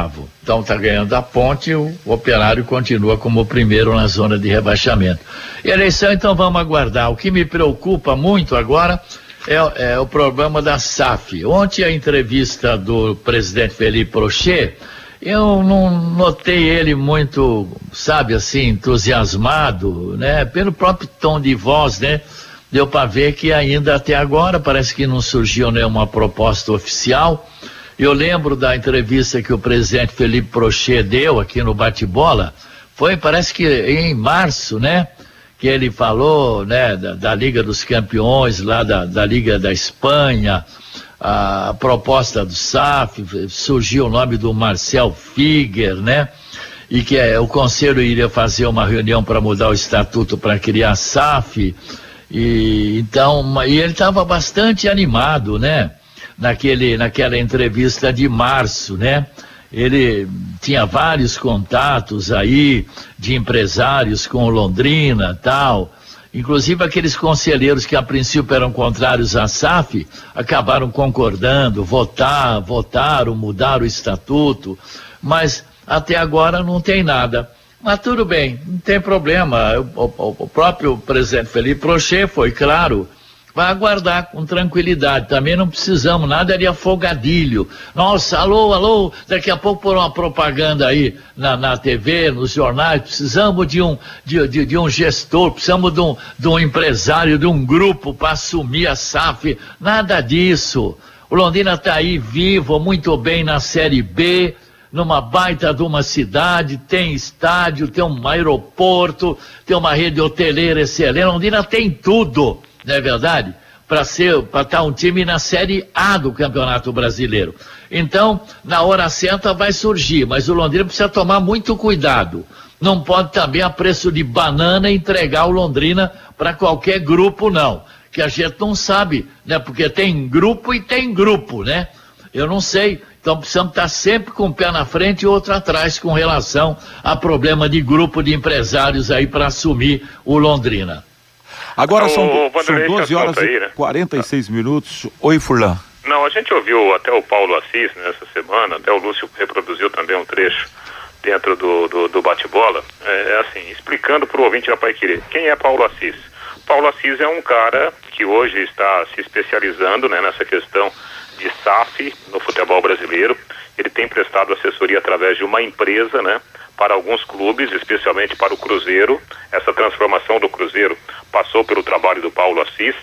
Então está ganhando a ponte, o Operário continua como o primeiro na zona de rebaixamento. E eleição, então vamos aguardar. O que me preocupa muito agora é, é o problema da SAF. Ontem a entrevista do presidente Felipe Prochet, eu não notei ele muito, sabe assim, entusiasmado, né? Pelo próprio tom de voz, né? deu para ver que ainda até agora parece que não surgiu nenhuma proposta oficial. Eu lembro da entrevista que o presidente Felipe Prochet deu aqui no bate-bola, foi parece que em março, né? Que ele falou, né, da, da Liga dos Campeões, lá da, da Liga da Espanha, a, a proposta do SAF, surgiu o nome do Marcel Figuer, né? E que é, o conselho iria fazer uma reunião para mudar o estatuto para criar SAF E então, e ele estava bastante animado, né? Naquele, naquela entrevista de março, né? Ele tinha vários contatos aí de empresários com Londrina, tal. Inclusive aqueles conselheiros que a princípio eram contrários à SAF acabaram concordando, votar, votaram, mudaram o estatuto, mas até agora não tem nada. Mas tudo bem, não tem problema. O, o, o próprio presidente Felipe Prochet foi claro vai aguardar com tranquilidade. Também não precisamos nada de afogadilho. Nossa, alô, alô, daqui a pouco por uma propaganda aí na, na TV, nos jornais, precisamos de um, de, de, de um gestor, precisamos de um, de um empresário, de um grupo para assumir a SAF. Nada disso. O Londrina está aí vivo, muito bem na Série B, numa baita de uma cidade, tem estádio, tem um aeroporto, tem uma rede hoteleira excelente. Londrina tem tudo não é verdade? Para ser, para estar tá um time na Série A do Campeonato Brasileiro. Então, na hora certa vai surgir, mas o Londrina precisa tomar muito cuidado. Não pode também a preço de banana entregar o Londrina para qualquer grupo, não. Que a gente não sabe, né? Porque tem grupo e tem grupo, né? Eu não sei. Então precisamos estar sempre com um pé na frente e outro atrás com relação a problema de grupo de empresários aí para assumir o Londrina. Agora são, são 12 horas aí, né? e 46 minutos. Oi, Furlan. Não, a gente ouviu até o Paulo Assis nessa semana, até o Lúcio reproduziu também um trecho dentro do, do, do bate-bola, é, é, assim, explicando para o ouvinte da Pai Querer, quem é Paulo Assis? Paulo Assis é um cara que hoje está se especializando né, nessa questão de SAF no futebol brasileiro. Ele tem prestado assessoria através de uma empresa, né? para alguns clubes, especialmente para o Cruzeiro. Essa transformação do Cruzeiro passou pelo trabalho do Paulo Assis.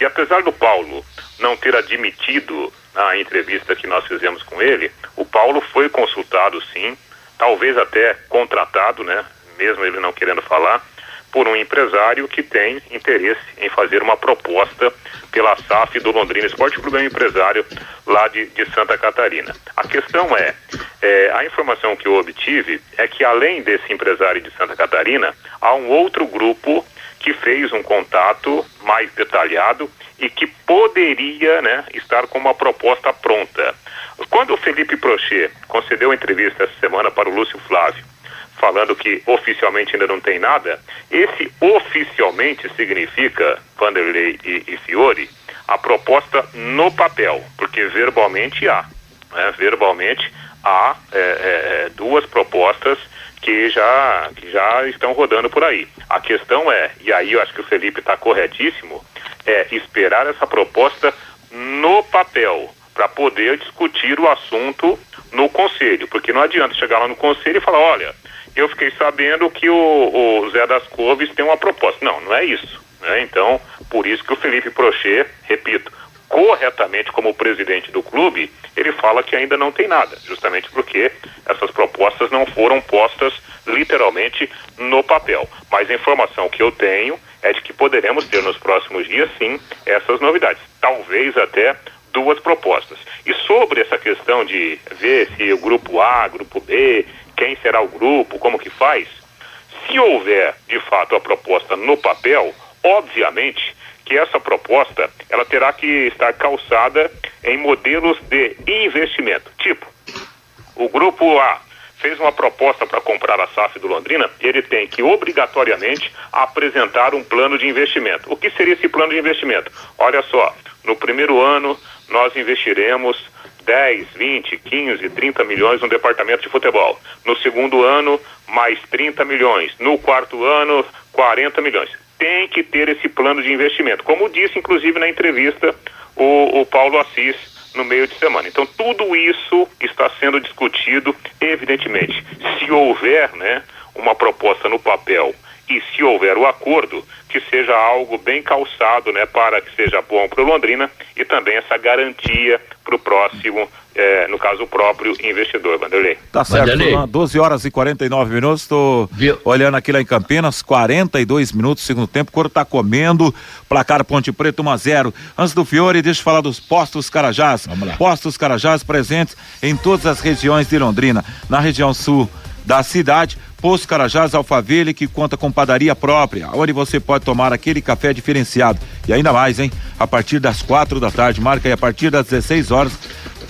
E apesar do Paulo não ter admitido na entrevista que nós fizemos com ele, o Paulo foi consultado sim, talvez até contratado, né? Mesmo ele não querendo falar, por um empresário que tem interesse em fazer uma proposta pela SAF do Londrina Esporte Clube, é um empresário lá de, de Santa Catarina. A questão é, é, a informação que eu obtive é que além desse empresário de Santa Catarina, há um outro grupo que fez um contato mais detalhado e que poderia né, estar com uma proposta pronta. Quando o Felipe Prochet concedeu a entrevista essa semana para o Lúcio Flávio, falando que oficialmente ainda não tem nada, esse oficialmente significa, Vanderlei e, e Fiore, a proposta no papel, porque verbalmente há. Né? Verbalmente há é, é, é, duas propostas que já, que já estão rodando por aí. A questão é, e aí eu acho que o Felipe está corretíssimo, é esperar essa proposta no papel para poder discutir o assunto no conselho, porque não adianta chegar lá no conselho e falar, olha, eu fiquei sabendo que o, o Zé das Couves tem uma proposta. Não, não é isso. Né? Então, por isso que o Felipe Prochet, repito, corretamente como presidente do clube, ele fala que ainda não tem nada, justamente porque essas propostas não foram postas literalmente no papel. Mas a informação que eu tenho é de que poderemos ter nos próximos dias, sim, essas novidades. Talvez até duas propostas. E sobre essa questão de ver se o grupo A, grupo B, quem será o grupo, como que faz, se houver de fato a proposta no papel, obviamente que essa proposta ela terá que estar calçada em modelos de investimento. Tipo, o grupo A fez uma proposta para comprar a SAF do Londrina, ele tem que obrigatoriamente apresentar um plano de investimento. O que seria esse plano de investimento? Olha só, no primeiro ano nós investiremos 10, 20, 15, 30 milhões no departamento de futebol. No segundo ano, mais 30 milhões. No quarto ano, 40 milhões. Tem que ter esse plano de investimento. Como disse, inclusive, na entrevista, o, o Paulo Assis no meio de semana. Então, tudo isso está sendo discutido, evidentemente. Se houver né, uma proposta no papel e se houver o acordo, que seja algo bem calçado, né, para que seja bom para o Londrina e também essa garantia para o próximo, é, no caso o próprio investidor, Vanderlei. Tá certo, Vanderlei. 12 horas e 49 minutos, estou olhando aqui lá em Campinas, 42 minutos, segundo tempo, o Coro tá comendo, placar Ponte Preta 1 a 0. Antes do Fiore, deixa eu falar dos postos Carajás. Postos Carajás presentes em todas as regiões de Londrina, na região sul da cidade Posto Carajás Alfaville, que conta com padaria própria, onde você pode tomar aquele café diferenciado. E ainda mais, hein? A partir das quatro da tarde, marca aí a partir das 16 horas,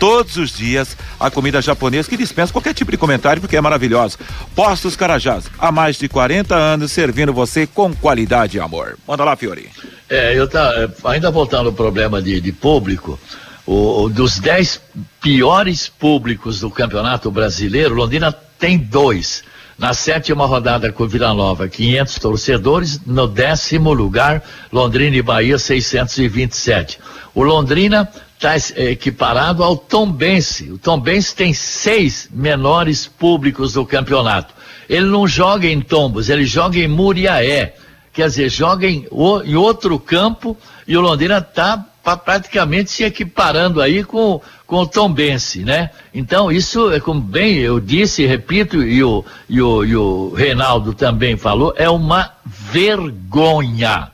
todos os dias a comida japonesa que dispensa qualquer tipo de comentário porque é maravilhosa. Postos Carajás, há mais de 40 anos servindo você com qualidade e amor. Manda lá, Fiori. É, eu tá, ainda voltando ao problema de, de público, o, dos 10 piores públicos do Campeonato Brasileiro, Londrina tem dois. Na sétima rodada com Vila Nova, 500 torcedores. No décimo lugar, Londrina e Bahia, 627. O Londrina está equiparado ao Tombense. O Tombense tem seis menores públicos do campeonato. Ele não joga em Tombos, ele joga em Muriaé. Quer dizer, joga em, em outro campo e o Londrina está praticamente se equiparando aí com, com o Tombense, né? Então, isso é como bem eu disse, repito, e o, e o, e o Reinaldo também falou, é uma vergonha.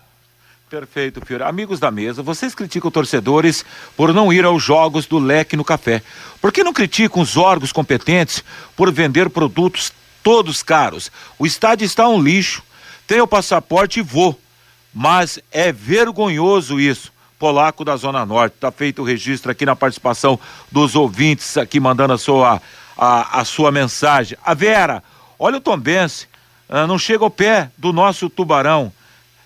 Perfeito, Fiore. Amigos da mesa, vocês criticam torcedores por não ir aos jogos do leque no café. Por que não criticam os órgãos competentes por vender produtos todos caros? O estádio está um lixo. Tenho o passaporte e vou. Mas é vergonhoso isso. Polaco da Zona Norte. Está feito o registro aqui na participação dos ouvintes aqui mandando a sua, a, a sua mensagem. A Vera, olha o Tombense, ah, não chega ao pé do nosso tubarão.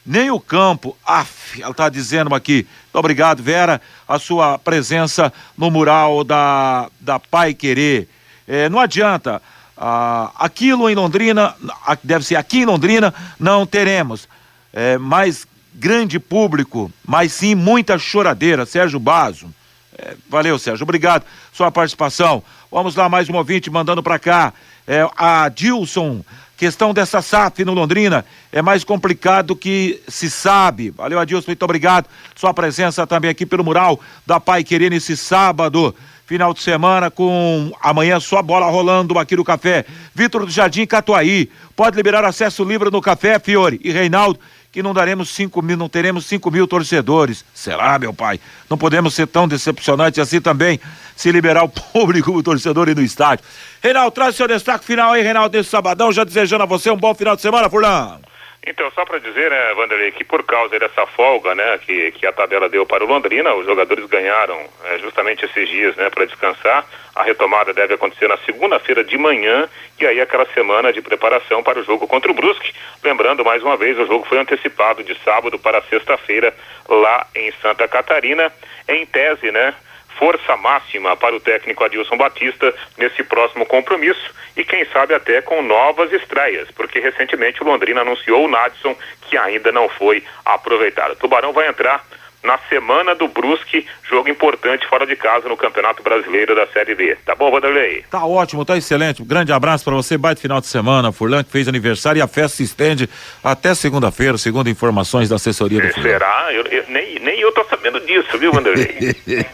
Nem o campo, af, ela está dizendo aqui. Muito obrigado, Vera, a sua presença no mural da, da Pai Querer. É, não adianta, ah, aquilo em Londrina, deve ser aqui em Londrina, não teremos. É, mas grande público, mas sim muita choradeira. Sérgio Bazo. É, valeu, Sérgio. Obrigado sua participação. Vamos lá, mais um ouvinte mandando para cá. É, a Dilson, questão dessa SAF no Londrina é mais complicado que se sabe. Valeu, Adilson, muito obrigado. Sua presença também aqui pelo mural da Pai Querer nesse sábado. Final de semana com amanhã só bola rolando aqui no café. Vitor do Jardim Catuaí. Pode liberar acesso livre no café, Fiore e Reinaldo que não daremos 5 mil, não teremos 5 mil torcedores. Será, meu pai? Não podemos ser tão decepcionantes assim também, se liberar o público, o torcedor e no estádio. Reinaldo, traz seu destaque final aí, Reinaldo, desse sabadão, já desejando a você um bom final de semana, Furlan. Então, só para dizer, né, Vanderlei, que por causa dessa folga, né, que, que a tabela deu para o Londrina, os jogadores ganharam é, justamente esses dias, né, para descansar. A retomada deve acontecer na segunda-feira de manhã e aí aquela semana de preparação para o jogo contra o Brusque. Lembrando, mais uma vez, o jogo foi antecipado de sábado para sexta-feira lá em Santa Catarina. Em tese, né, força máxima para o técnico Adilson Batista nesse próximo compromisso e quem sabe até com novas estreias, porque recentemente o Londrina anunciou o Nadson que ainda não foi aproveitado. O Tubarão vai entrar na semana do Brusque, jogo importante fora de casa no Campeonato Brasileiro da Série B. Tá bom, Vanderlei? Tá ótimo, tá excelente. Um grande abraço para você, baita final de semana. Furlan que fez aniversário e a festa se estende até segunda-feira, segundo informações da assessoria do é, Furlan. Será? Eu, eu, nem, nem eu tô sabendo disso, viu, Vanderlei?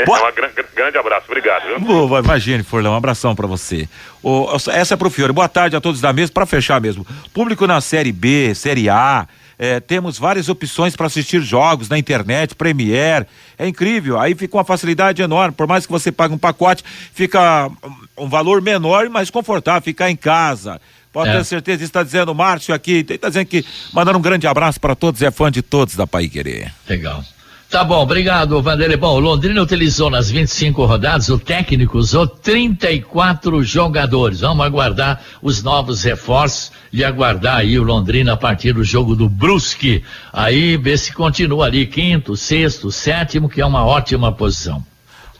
um grande, grande abraço, obrigado. Viu? Boa, imagine, Furlan, um abração para você. O, essa é pro Fiore. Boa tarde a todos da mesa, para fechar mesmo. Público na Série B, Série A, é, temos várias opções para assistir jogos na internet, Premiere, é incrível. Aí fica uma facilidade enorme. Por mais que você pague um pacote, fica um valor menor, mas confortável, ficar em casa. Pode é. ter certeza, está dizendo o Márcio aqui, está dizendo que mandando um grande abraço para todos, é fã de todos da Pai Querer. Legal. Tá bom, obrigado, Vanderlei. Bom, Londrina utilizou nas 25 rodadas, o técnico usou 34 jogadores. Vamos aguardar os novos reforços e aguardar aí o Londrina a partir do jogo do Brusque. Aí ver se continua ali, quinto, sexto, sétimo, que é uma ótima posição.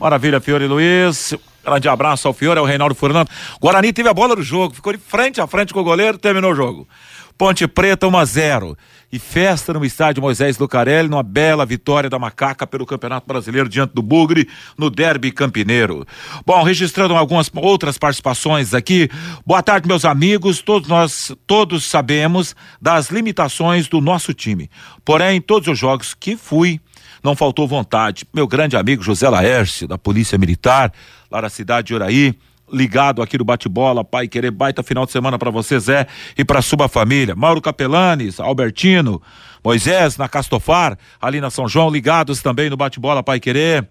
Maravilha, Fiore Luiz. Grande abraço ao Fiore, ao Reinaldo Fernando. Guarani teve a bola do jogo, ficou de frente a frente com o goleiro, terminou o jogo. Ponte Preta 1 a 0 e festa no estádio Moisés Lucarelli, numa bela vitória da Macaca pelo Campeonato Brasileiro diante do Bugre, no Derby Campineiro. Bom, registrando algumas outras participações aqui. Boa tarde, meus amigos. Todos nós, todos sabemos das limitações do nosso time. Porém, todos os jogos que fui, não faltou vontade. Meu grande amigo José Laércio, da Polícia Militar, lá da cidade de Uraí, ligado aqui no bate-bola, pai querer baita final de semana para você, Zé, e para sua família. Mauro Capelanes, Albertino, Moisés na Castofar, ali na São João, ligados também no bate-bola, pai querer.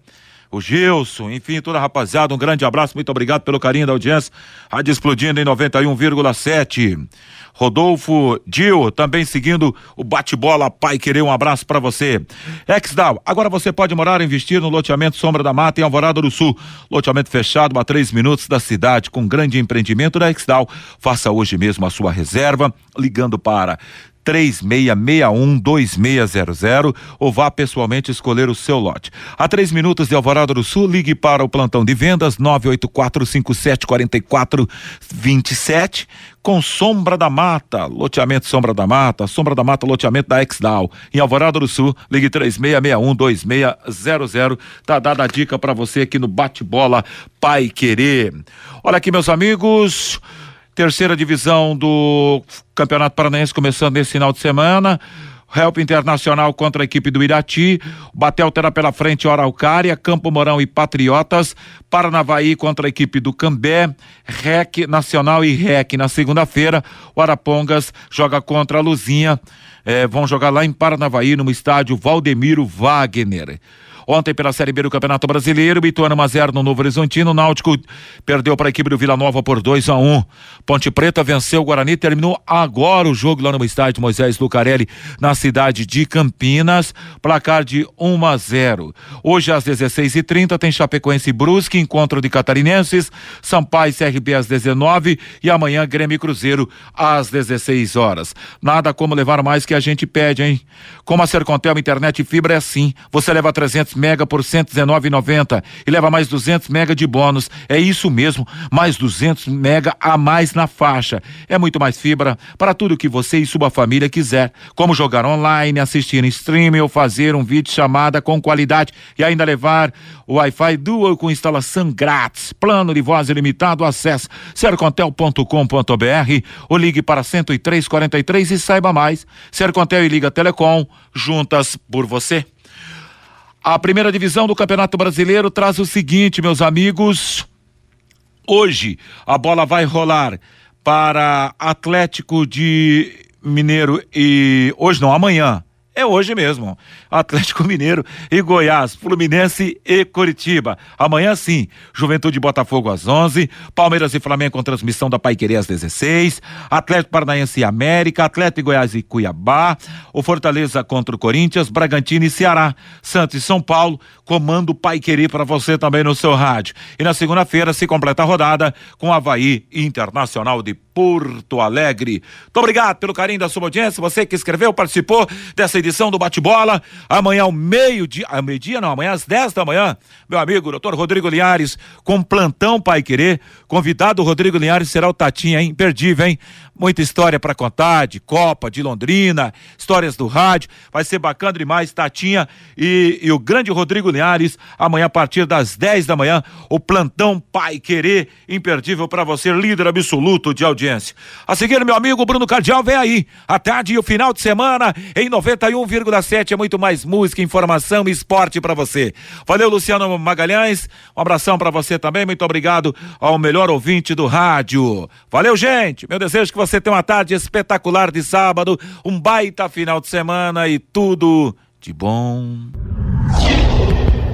o Gilson, enfim, toda a rapaziada, um grande abraço, muito obrigado pelo carinho da audiência. Rádio explodindo em 91,7. Rodolfo Dil, também seguindo o bate-bola Pai Querer, um abraço para você. Exdal, agora você pode morar e investir no loteamento Sombra da Mata em Alvorada do Sul. Loteamento fechado a três minutos da cidade, com grande empreendimento da Exdal. Faça hoje mesmo a sua reserva, ligando para 3661-2600 ou vá pessoalmente escolher o seu lote. A três minutos de Alvorada do Sul, ligue para o plantão de vendas 984574427 com Sombra da Mata, loteamento Sombra da Mata, Sombra da Mata, loteamento da Exdal. Em Alvorada do Sul, ligue 3661-2600. Tá dada a dica para você aqui no Bate-Bola Pai Querer. Olha aqui, meus amigos. Terceira divisão do Campeonato Paranaense começando nesse final de semana. Help Internacional contra a equipe do Irati, Batel terá pela frente Araucária, Campo Mourão e Patriotas, Paranavaí contra a equipe do Cambé, REC Nacional e REC na segunda-feira, o Arapongas joga contra a Luzinha, eh, vão jogar lá em Paranavaí no estádio Valdemiro Wagner. Ontem, pela Série B do Campeonato Brasileiro, Ituano 1 no Novo Horizontino. Náutico perdeu para a equipe do Vila Nova por 2 a 1 um. Ponte Preta venceu o Guarani. Terminou agora o jogo lá no estádio Moisés Lucarelli, na cidade de Campinas. Placar de 1 um a 0. Hoje, às 16h30, tem Chapecoense e Brusque, encontro de catarinenses. Sampaio CRB às 19 e amanhã Grêmio Cruzeiro às 16 horas. Nada como levar mais que a gente pede, hein? Como a Sercontel Internet e Fibra é assim. Você leva 300 mega por 119,90 e leva mais 200 mega de bônus. É isso mesmo, mais 200 mega a mais na faixa. É muito mais fibra para tudo que você e sua família quiser, como jogar online, assistir em streaming ou fazer um vídeo chamada com qualidade e ainda levar o Wi-Fi Dual com instalação grátis. Plano de voz ilimitado, acesse sercontel.com.br ou ligue para 10343 e saiba mais. Sercontel e Liga Telecom, juntas por você. A primeira divisão do Campeonato Brasileiro traz o seguinte, meus amigos. Hoje a bola vai rolar para Atlético de Mineiro e hoje não, amanhã. É hoje mesmo. Atlético Mineiro e Goiás, Fluminense e Curitiba. Amanhã sim, Juventude Botafogo às 11, Palmeiras e Flamengo com transmissão da Paiquerê às 16, Atlético Paranaense e América, Atlético Goiás e Cuiabá, o Fortaleza contra o Corinthians, Bragantino e Ceará, Santos e São Paulo, comando Paiquerê para você também no seu rádio. E na segunda-feira se completa a rodada com Havaí Internacional de Porto Alegre. Muito obrigado pelo carinho da sua audiência, você que escreveu, participou dessa edição do Bate-Bola. Amanhã ao meio-dia, meio-dia não, amanhã às 10 da manhã, meu amigo, doutor Rodrigo Linhares, com plantão Pai Querer. Convidado Rodrigo Linhares será o Tatinha, hein? Imperdível, hein? Muita história para contar de Copa, de Londrina, histórias do rádio. Vai ser bacana demais, Tatinha e, e o grande Rodrigo Linhares, amanhã a partir das 10 da manhã, o plantão Pai Querer, imperdível para você, líder absoluto de audiência. A seguir, meu amigo Bruno Cardial, vem aí. A tarde e o final de semana em 91,7 é muito mais música, informação e esporte para você. Valeu, Luciano Magalhães. Um abração para você também. Muito obrigado ao melhor ouvinte do rádio. Valeu, gente. Meu desejo é que você tenha uma tarde espetacular de sábado, um baita final de semana e tudo de bom.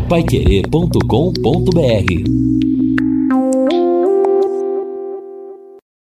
Paiquerê.com.br